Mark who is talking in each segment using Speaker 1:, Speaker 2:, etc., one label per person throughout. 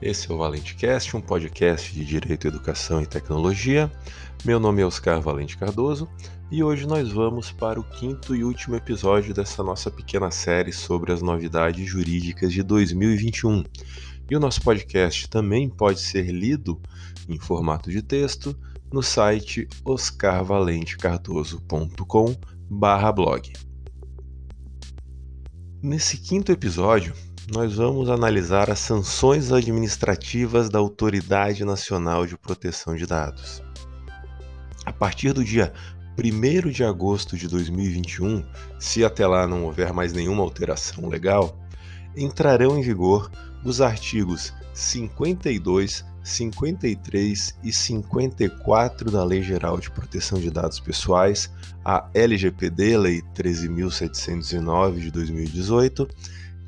Speaker 1: Esse é o ValenteCast, um podcast de Direito, Educação e Tecnologia. Meu nome é Oscar Valente Cardoso e hoje nós vamos para o quinto e último episódio dessa nossa pequena série sobre as novidades jurídicas de 2021. E o nosso podcast também pode ser lido em formato de texto no site oscarvalentecardoso.com/blog. Nesse quinto episódio, nós vamos analisar as sanções administrativas da Autoridade Nacional de Proteção de Dados. A partir do dia 1 de agosto de 2021, se até lá não houver mais nenhuma alteração legal, entrarão em vigor os artigos 52, 53 e 54 da Lei Geral de Proteção de Dados Pessoais, a LGPD, Lei 13.709 de 2018,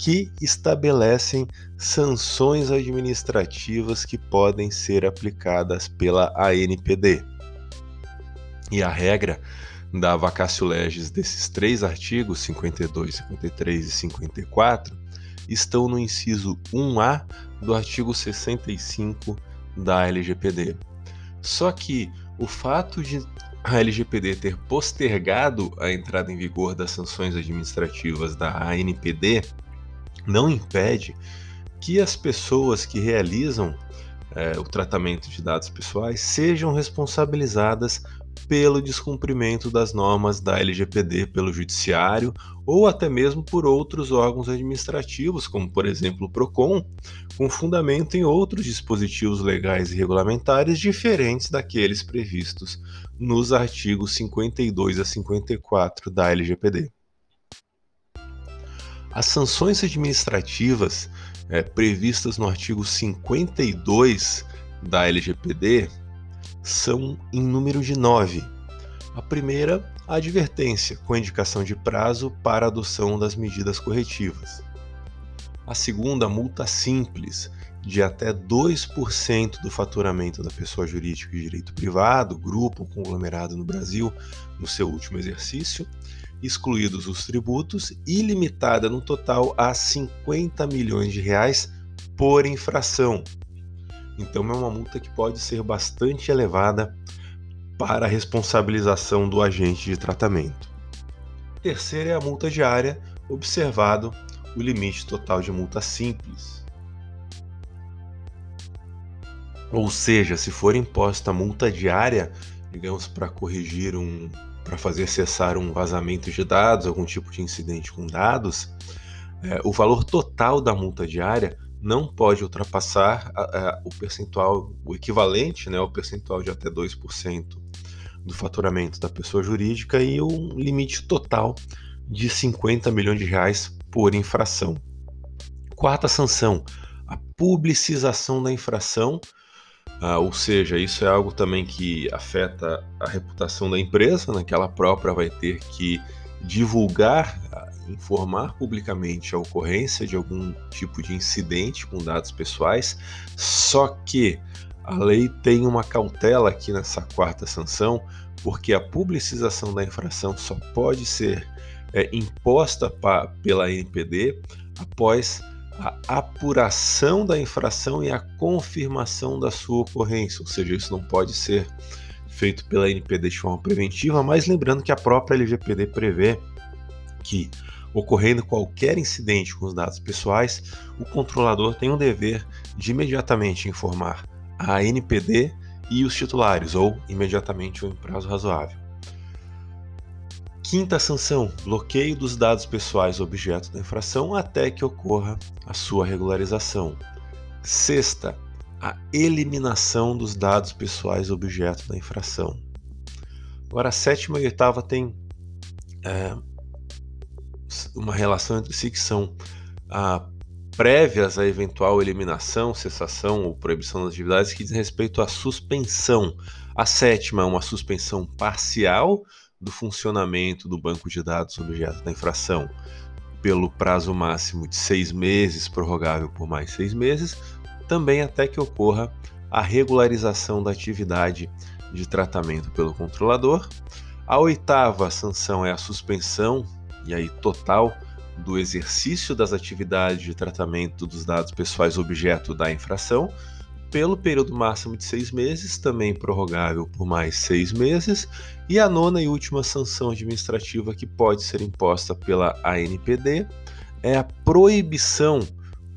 Speaker 1: que estabelecem sanções administrativas que podem ser aplicadas pela ANPD. E a regra da vacatio legis desses três artigos, 52, 53 e 54, estão no inciso 1A do artigo 65 da LGPD. Só que o fato de a LGPD ter postergado a entrada em vigor das sanções administrativas da ANPD não impede que as pessoas que realizam é, o tratamento de dados pessoais sejam responsabilizadas pelo descumprimento das normas da LGPD pelo Judiciário ou até mesmo por outros órgãos administrativos, como por exemplo o PROCON, com fundamento em outros dispositivos legais e regulamentares diferentes daqueles previstos nos artigos 52 a 54 da LGPD. As sanções administrativas é, previstas no artigo 52 da LGPD são em número de nove. A primeira, a advertência, com indicação de prazo para adoção das medidas corretivas. A segunda, multa simples, de até 2% do faturamento da pessoa jurídica de direito privado, grupo ou conglomerado no Brasil, no seu último exercício excluídos os tributos, e limitada no total a 50 milhões de reais por infração. Então é uma multa que pode ser bastante elevada para a responsabilização do agente de tratamento. Terceira é a multa diária, observado o limite total de multa simples. Ou seja, se for imposta multa diária, digamos para corrigir um para fazer cessar um vazamento de dados, algum tipo de incidente com dados, é, o valor total da multa diária não pode ultrapassar a, a, o percentual, o equivalente né, ao percentual de até 2% do faturamento da pessoa jurídica e um limite total de 50 milhões de reais por infração. Quarta sanção, a publicização da infração ah, ou seja, isso é algo também que afeta a reputação da empresa, né, que ela própria vai ter que divulgar, informar publicamente a ocorrência de algum tipo de incidente com dados pessoais, só que a lei tem uma cautela aqui nessa quarta sanção, porque a publicização da infração só pode ser é, imposta pa, pela NPD após a apuração da infração e a confirmação da sua ocorrência, ou seja, isso não pode ser feito pela NPD de forma preventiva, mas lembrando que a própria LGPD prevê que, ocorrendo qualquer incidente com os dados pessoais, o controlador tem o dever de imediatamente informar a NPD e os titulares, ou imediatamente ou em prazo razoável. Quinta sanção: bloqueio dos dados pessoais objeto da infração até que ocorra a sua regularização. Sexta, a eliminação dos dados pessoais objeto da infração. Agora, a sétima e a oitava têm é, uma relação entre si que são a, prévias à eventual eliminação, cessação ou proibição das atividades que diz respeito à suspensão. A sétima é uma suspensão parcial do funcionamento do banco de dados objeto da infração pelo prazo máximo de seis meses, prorrogável por mais seis meses, também até que ocorra a regularização da atividade de tratamento pelo controlador. A oitava sanção é a suspensão, e aí total, do exercício das atividades de tratamento dos dados pessoais objeto da infração pelo período máximo de seis meses, também prorrogável por mais seis meses, e a nona e última sanção administrativa que pode ser imposta pela ANPD é a proibição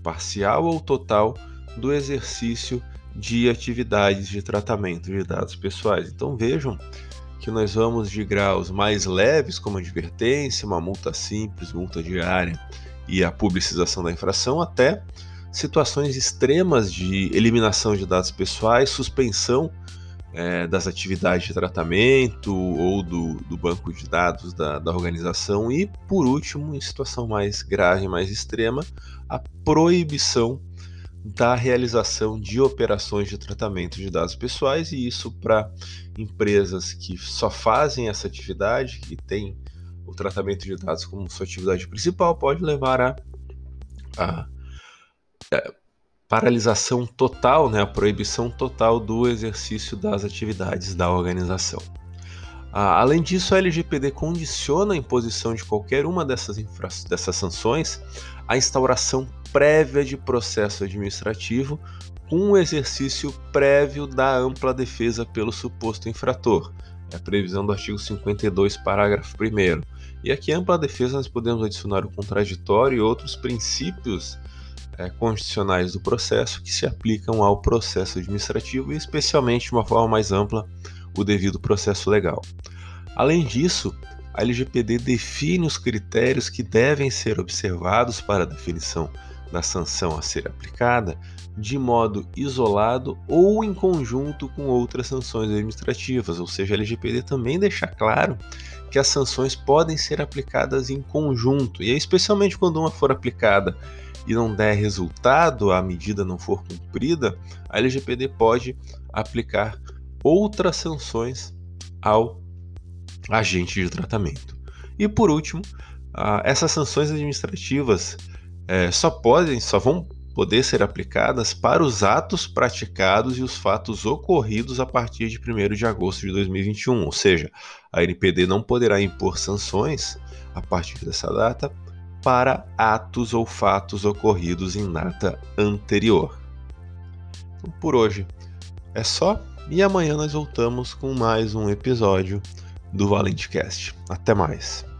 Speaker 1: parcial ou total do exercício de atividades de tratamento de dados pessoais. Então vejam que nós vamos de graus mais leves, como advertência, uma multa simples, multa diária e a publicização da infração, até situações extremas de eliminação de dados pessoais, suspensão é, das atividades de tratamento ou do, do banco de dados da, da, organização e, por último, em situação mais grave, mais extrema, a proibição da realização de operações de tratamento de dados pessoais e isso para empresas que só fazem essa atividade, que tem o tratamento de dados como sua atividade principal, pode levar a, a paralisação total, né, a proibição total do exercício das atividades da organização. Ah, além disso, a LGPD condiciona a imposição de qualquer uma dessas, dessas sanções à instauração prévia de processo administrativo com o exercício prévio da ampla defesa pelo suposto infrator. É a previsão do artigo 52, parágrafo 1. E aqui, ampla defesa, nós podemos adicionar o contraditório e outros princípios é, constitucionais do processo que se aplicam ao processo administrativo e, especialmente, de uma forma mais ampla, o devido processo legal. Além disso, a LGPD define os critérios que devem ser observados para a definição da sanção a ser aplicada de modo isolado ou em conjunto com outras sanções administrativas, ou seja, a LGPD também deixa claro que as sanções podem ser aplicadas em conjunto, e especialmente quando uma for aplicada e não der resultado, a medida não for cumprida, a LGPD pode aplicar outras sanções ao agente de tratamento. E por último, essas sanções administrativas é, só podem, só vão poder ser aplicadas para os atos praticados e os fatos ocorridos a partir de 1 de agosto de 2021, ou seja, a NPD não poderá impor sanções a partir dessa data para atos ou fatos ocorridos em data anterior. Então, por hoje é só e amanhã nós voltamos com mais um episódio do ValenteCast. Até mais!